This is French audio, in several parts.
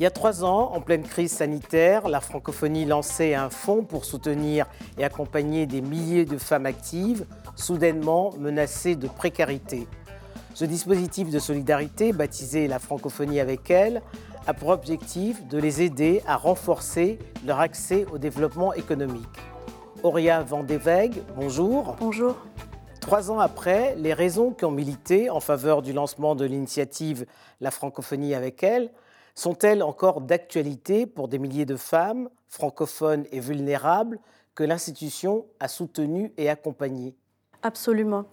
Il y a trois ans, en pleine crise sanitaire, la francophonie lançait un fonds pour soutenir et accompagner des milliers de femmes actives, soudainement menacées de précarité. Ce dispositif de solidarité, baptisé La francophonie avec elle, a pour objectif de les aider à renforcer leur accès au développement économique. Auria Vandeveg, bonjour. Bonjour. Trois ans après, les raisons qui ont milité en faveur du lancement de l'initiative La francophonie avec elle sont-elles encore d'actualité pour des milliers de femmes francophones et vulnérables que l'institution a soutenues et accompagnées? Absolument.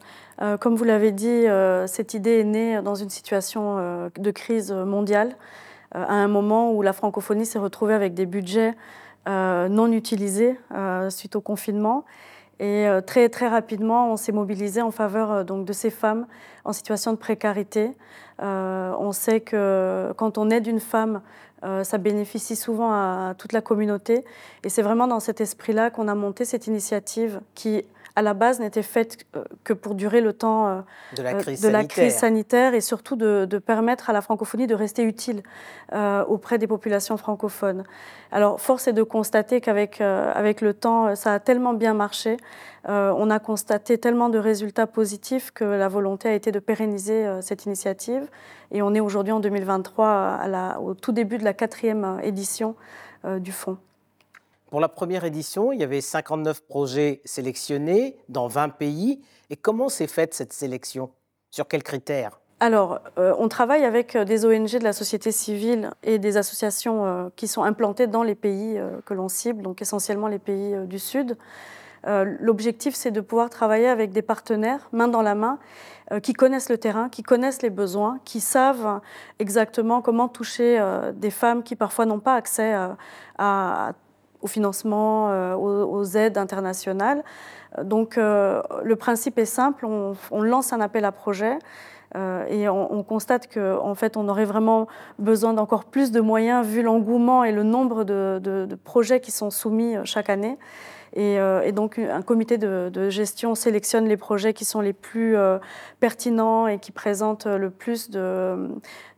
Euh, comme vous l'avez dit, euh, cette idée est née dans une situation euh, de crise mondiale, à un moment où la francophonie s'est retrouvée avec des budgets non utilisés suite au confinement. Et très, très rapidement, on s'est mobilisé en faveur donc, de ces femmes en situation de précarité, euh, on sait que quand on aide une femme, euh, ça bénéficie souvent à toute la communauté. Et c'est vraiment dans cet esprit-là qu'on a monté cette initiative qui, à la base, n'était faite euh, que pour durer le temps de, la crise, sanitaire. et surtout de, permettre à la francophonie de rester utile auprès des populations francophones. Alors, force est de constater qu'avec avec le temps, ça a tellement bien marché. on a constaté tellement de résultats positifs que la volonté a été de pérenniser cette initiative et on est aujourd'hui en 2023 à la, au tout début de la quatrième édition euh, du fonds. Pour la première édition, il y avait 59 projets sélectionnés dans 20 pays. Et comment s'est faite cette sélection? Sur quels critères? Alors, euh, on travaille avec euh, des ONG de la société civile et des associations qui sont implantées dans les pays que l'on cible, donc essentiellement les pays du Sud. L'objectif, c'est de pouvoir travailler avec des partenaires, main dans la main, euh, qui connaissent le terrain, qui connaissent les besoins, qui savent exactement comment toucher euh, des femmes qui parfois n'ont pas accès euh, au financement, aux, aides internationales. Donc le principe est simple, on, lance un appel à projet. et on, constate qu'en fait, on aurait vraiment besoin d'encore plus de moyens vu l'engouement et le nombre de, projets qui sont soumis chaque année. Euh, et, donc, un comité de, gestion sélectionne les projets qui sont les plus euh, pertinents et qui présentent le plus de,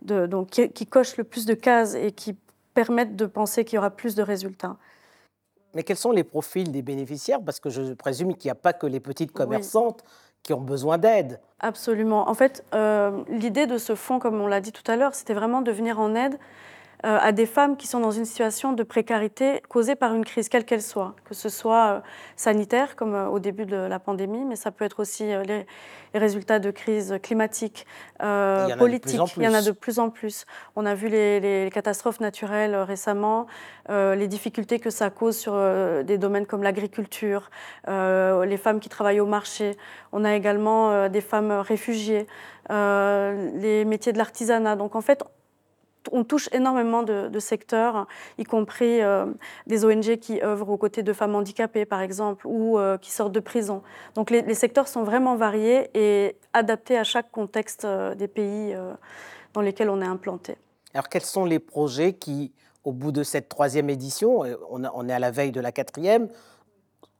donc, qui, cochent le plus de cases et qui permettent de penser qu'il y aura plus de résultats. Mais quels sont les profils des bénéficiaires? Parce que je présume qu'il n'y a pas que les petites commerçantes qui ont besoin d'aide. Absolument. En fait, euh, l'idée de ce fonds, comme on l'a dit tout à l'heure, c'était vraiment de venir en aide à des femmes qui sont dans une situation de précarité causée par une crise, quelle qu'elle soit, que ce soit euh, sanitaire, comme euh, au début de la pandémie, mais ça peut être aussi les, résultats de crise climatique, politique. Il y en a de plus en plus. On a vu les, catastrophes naturelles récemment, les difficultés que ça cause sur des domaines comme l'agriculture, les femmes qui travaillent au marché. On a également des femmes réfugiées, les métiers de l'artisanat. Donc en fait, on touche énormément de, secteurs, y compris euh, des ONG qui œuvrent aux côtés de femmes handicapées, par exemple, ou euh, qui sortent de prison. Donc les, secteurs sont vraiment variés et adaptés à chaque contexte euh, des pays dans lesquels on est implanté. Alors quels sont les projets qui, au bout de cette troisième édition, on est à la veille de la quatrième,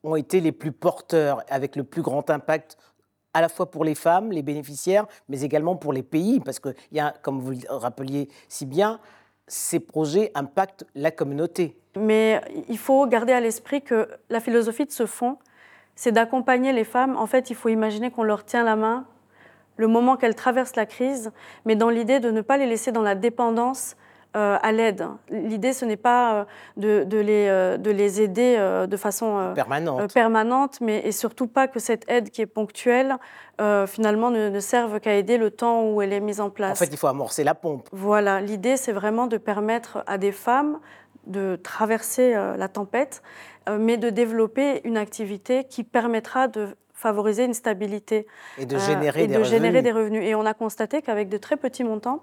ont été les plus porteurs, avec le plus grand impact à la fois pour les femmes, les bénéficiaires, mais également pour les pays, parce que, y a, comme vous le rappeliez si bien, ces projets impactent la communauté. Mais il faut garder à l'esprit que la philosophie de ce fonds, c'est d'accompagner les femmes. En fait, il faut imaginer qu'on leur tient la main le moment qu'elles traversent la crise, mais dans l'idée de ne pas les laisser dans la dépendance à l'aide. L'idée, ce n'est pas euh, de, les, euh, de, les, aider de façon permanente. permanente, mais et surtout pas que cette aide qui est ponctuelle, finalement, ne, serve qu'à aider le temps où elle est mise en place. En fait, il faut amorcer la pompe. Voilà, l'idée, c'est vraiment de permettre à des femmes de traverser la tempête, mais de développer une activité qui permettra de favoriser une stabilité et de générer, et des, de générer des revenus. Et on a constaté qu'avec de très petits montants,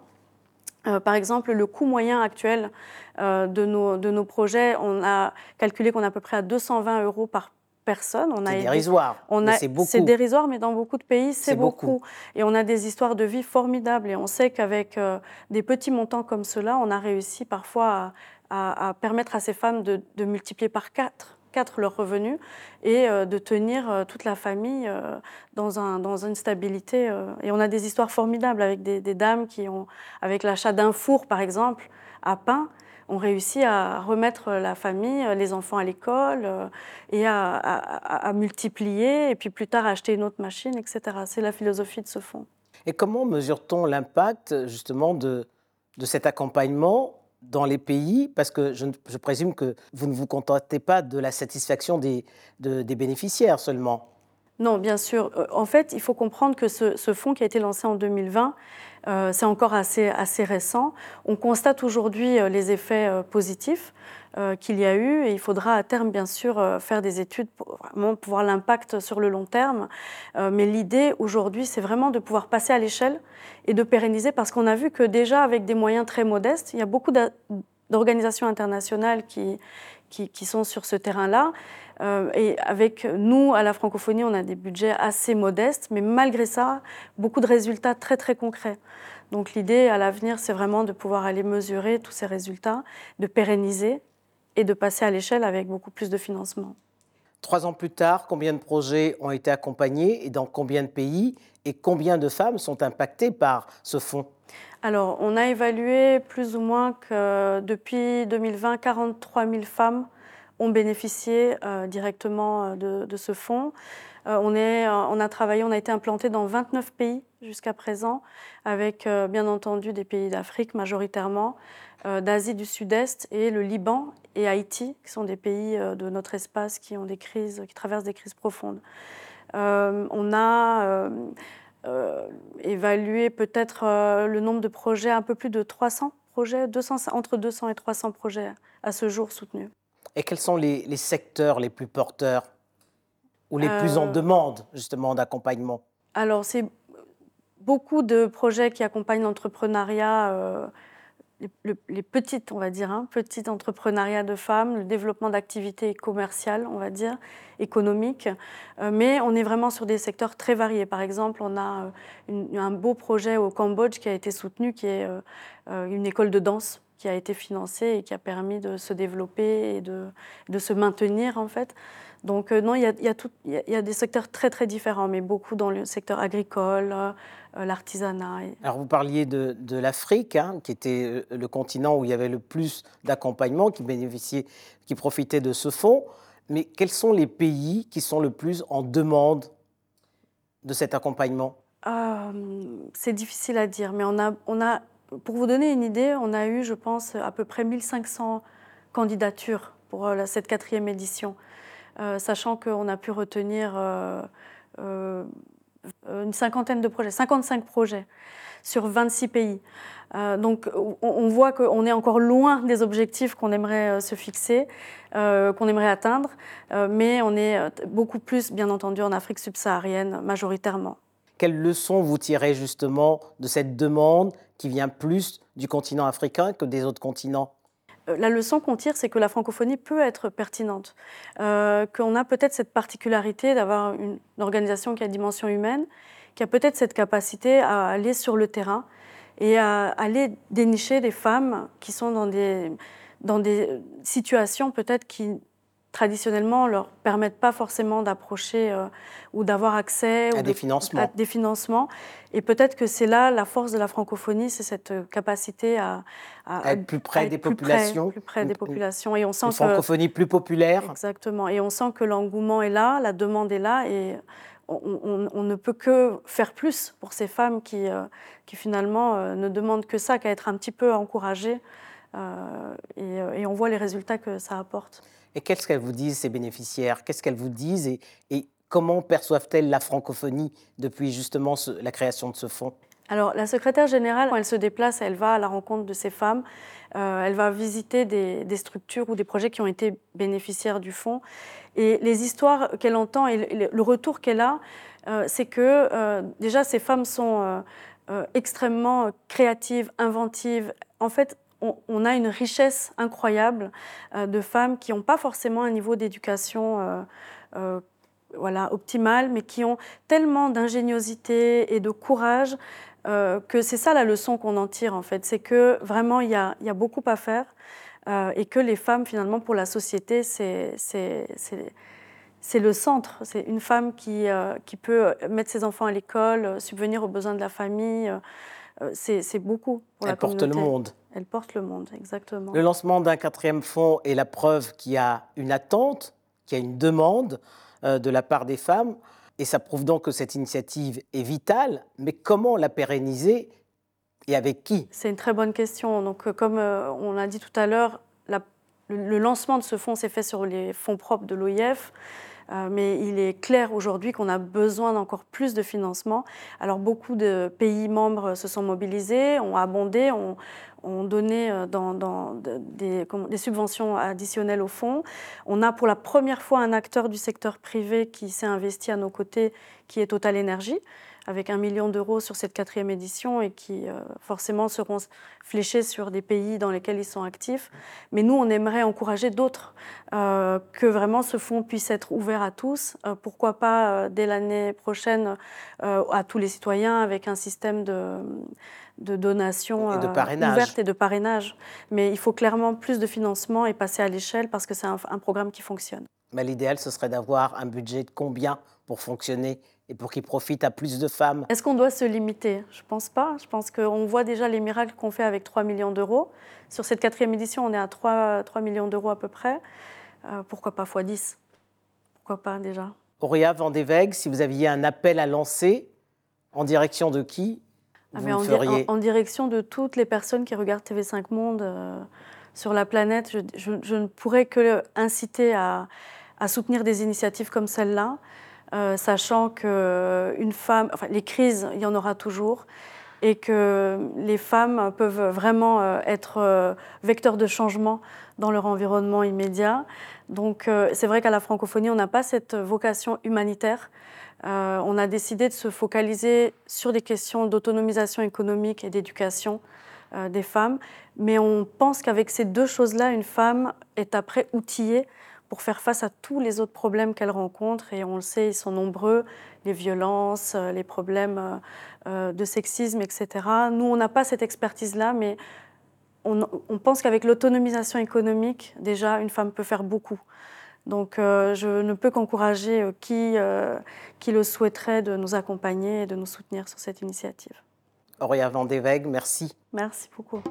euh, par exemple, le coût moyen actuel euh, de, nos, de, nos, projets, on a calculé qu'on est à peu près à 220 euros par personne. C'est dérisoire, c'est beaucoup. C'est dérisoire, mais dans beaucoup de pays, c'est beaucoup. Et on a des histoires de vie formidables. Et on sait qu'avec euh, des petits montants comme cela, on a réussi parfois à, à permettre à ces femmes de, de multiplier par quatre quatre leurs revenus et euh, de tenir euh, toute la famille euh, dans, un, dans une stabilité. Et on a des histoires formidables avec des, dames qui ont, avec l'achat d'un four par exemple, à pain, ont réussi à remettre la famille, les enfants à l'école et à, multiplier, et puis plus tard acheter une autre machine, etc. C'est la philosophie de ce fonds. Et comment mesure-t-on l'impact justement de, de cet accompagnement dans les pays Parce que je, présume que vous ne vous contentez pas de la satisfaction des, bénéficiaires seulement. Non, bien sûr. Euh, en fait, il faut comprendre que ce, fonds qui a été lancé en 2020, euh, c'est encore assez, assez récent. On constate aujourd'hui euh, les effets positifs qu'il y a eu et il faudra à terme, bien sûr, faire des études pour vraiment voir l'impact sur le long terme. mais l'idée aujourd'hui, c'est vraiment de pouvoir passer à l'échelle et de pérenniser parce qu'on a vu que déjà, avec des moyens très modestes, il y a beaucoup d'organisations internationales qui, qui, sont sur ce terrain-là. Euh, et avec nous, à la francophonie, on a des budgets assez modestes, mais malgré ça, beaucoup de résultats très très concrets. Donc l'idée à l'avenir, c'est vraiment de pouvoir aller mesurer tous ces résultats, de pérenniser et de passer à l'échelle avec beaucoup plus de financement. Trois ans plus tard, combien de projets ont été accompagnés et dans combien de pays et combien de femmes sont impactées par ce fonds? Alors, on a évalué plus ou moins que depuis 2020, 43 000 femmes ont bénéficié euh, directement euh, de, ce fonds. Euh, on, est, on, a travaillé, on a été implanté dans 29 pays jusqu'à présent, avec bien entendu des pays d'Afrique majoritairement, d'Asie du Sud-Est et le Liban et Haïti, qui sont des pays de notre espace qui ont des crises, qui traversent des crises profondes. on a évalué peut-être le nombre de projets, un peu plus de 300 projets, 200, entre 200 et 300 projets à ce jour soutenus. Et quels sont les, secteurs les plus porteurs ou les plus en euh, demande justement d'accompagnement? Alors, c'est beaucoup de projets qui accompagnent l'entrepreneuriat, euh, les, petites, on va dire, hein, petits entrepreneuriats de femmes, le développement d'activités commerciales, on va dire, économiques. Euh, mais on est vraiment sur des secteurs très variés. Par exemple, on a un beau projet au Cambodge qui a été soutenu, qui est une école de danse qui a été financé et qui a permis de se développer et de, de se maintenir en fait. Donc euh, non, il y, a, y a il y, a, des secteurs très très différents, mais beaucoup dans le secteur agricole, euh, l'artisanat. Alors vous parliez de, de l'Afrique, hein, qui était euh, le continent où il y avait le plus d'accompagnement, qui bénéficiait, qui profitait de ce fonds. Mais quels sont les pays qui sont le plus en demande de cet accompagnement? C'est difficile à dire, mais on a, on a pour vous donner une idée, on a eu, je pense, à peu près 1500 candidatures pour euh, cette quatrième édition, euh, sachant qu'on a pu retenir euh, une cinquantaine de projets, 55 projets sur 26 pays. donc on, voit qu'on est encore loin des objectifs qu'on aimerait se fixer, qu'on aimerait atteindre, mais on est beaucoup plus, bien entendu, en Afrique subsaharienne majoritairement. Quelles leçons vous tirez justement de cette demande qui vient plus du continent africain que des autres continents. Euh, la leçon qu'on tire, c'est que la francophonie peut être pertinente, euh, qu'on a peut-être cette particularité d'avoir une organisation qui a une dimension humaine, qui a peut-être cette capacité à aller sur le terrain et à aller dénicher des femmes qui sont dans des, dans des situations peut-être qui traditionnellement, ne leur permettent pas forcément d'approcher euh, ou d'avoir accès à, des financements. à des financements. Et peut-être que c'est là la force de la francophonie, c'est cette euh, capacité à, être plus près des populations. plus près des populations. Et on sent une francophonie plus populaire. Exactement. Et on sent que l'engouement est là, la demande est là. Et on, ne peut que faire plus pour ces femmes qui, euh, qui finalement ne demandent que ça, qu'à être un petit peu encouragées. Et, et on voit les résultats que ça apporte. Et qu'est-ce qu'elles vous disent, ces bénéficiaires? Qu'est-ce qu'elles vous disent et, et comment perçoivent-elles la francophonie depuis justement la création de ce fonds? Alors, la secrétaire générale, quand elle se déplace, elle va à la rencontre de ces femmes, euh, elle va visiter des, structures ou des projets qui ont été bénéficiaires du fonds. Et les histoires qu'elle entend et le, retour qu'elle a, euh, c'est que euh, déjà, ces femmes sont extrêmement créatives, inventives. En fait, on, a une richesse incroyable euh, de femmes qui n'ont pas forcément un niveau d'éducation euh, euh, voilà, optimal, mais qui ont tellement d'ingéniosité et de courage que c'est ça la leçon qu'on en tire en fait. C'est que vraiment il y a, beaucoup à faire et que les femmes finalement pour la société c'est le centre. C'est une femme qui, qui peut mettre ses enfants à l'école, subvenir aux besoins de la famille. c'est beaucoup pour Elle porte le monde. Elle porte le monde, exactement. Le lancement d'un quatrième fonds est la preuve qu'il y a une attente, qu'il y a une demande euh, de la part des femmes. Et ça prouve donc que cette initiative est vitale. Mais comment la pérenniser et avec qui? C'est une très bonne question. Donc, euh, comme euh, on l'a dit tout à l'heure, le, lancement de ce fonds s'est fait sur les fonds propres de l'OIF. Euh, mais il est clair aujourd'hui qu'on a besoin d'encore plus de financement. Alors beaucoup de pays membres se sont mobilisés, ont abondé, ont, donné dans, des, subventions additionnelles au fonds. On a pour la première fois un acteur du secteur privé qui s'est investi à nos côtés, qui est Total Energy avec un million d'euros sur cette quatrième édition et qui euh, forcément seront fléchés sur des pays dans lesquels ils sont actifs. Mais nous, on aimerait encourager d'autres, euh, que vraiment ce fonds puisse être ouvert à tous. Euh, pourquoi pas dès l'année prochaine à tous les citoyens avec un système de de donation ouverte et de parrainage. Mais il faut clairement plus de financement et passer à l'échelle parce que c'est un, un programme qui fonctionne. Mais l'idéal, ce serait d'avoir un budget de combien pour fonctionner et pour qu'il profite à plus de femmes? Est-ce qu'on doit se limiter? Je ne pense pas. Je pense qu'on voit déjà les miracles qu'on fait avec 3 millions d'euros. Sur cette quatrième édition, on est à 3, 3 millions d'euros à peu près. Euh, pourquoi pas x 10 Pourquoi pas déjà? Auréa Vendéveg, si vous aviez un appel à lancer, en direction de qui? Ah, vous en, feriez en, direction de toutes les personnes qui regardent TV5 Monde euh, sur la planète. Je, je, ne pourrais que inciter à, à soutenir des initiatives comme celle-là. Euh, sachant que une femme, enfin, les crises, il y en aura toujours, et que les femmes peuvent vraiment euh, être euh, vecteurs de changement dans leur environnement immédiat. Donc c'est vrai qu'à la francophonie, on n'a pas cette vocation humanitaire. on a décidé de se focaliser sur des questions d'autonomisation économique et d'éducation des femmes, mais on pense qu'avec ces deux choses-là, une femme est après outillée pour faire face à tous les autres problèmes qu'elle rencontre. Et on le sait, ils sont nombreux, les violences, euh, les problèmes euh, euh, de sexisme, etc. Nous, on n'a pas cette expertise-là, mais on, pense qu'avec l'autonomisation économique, déjà, une femme peut faire beaucoup. Donc, je ne peux qu'encourager qui, qui le souhaiterait de nous accompagner et de nous soutenir sur cette initiative. Auréa Vandéveg, merci. Merci beaucoup.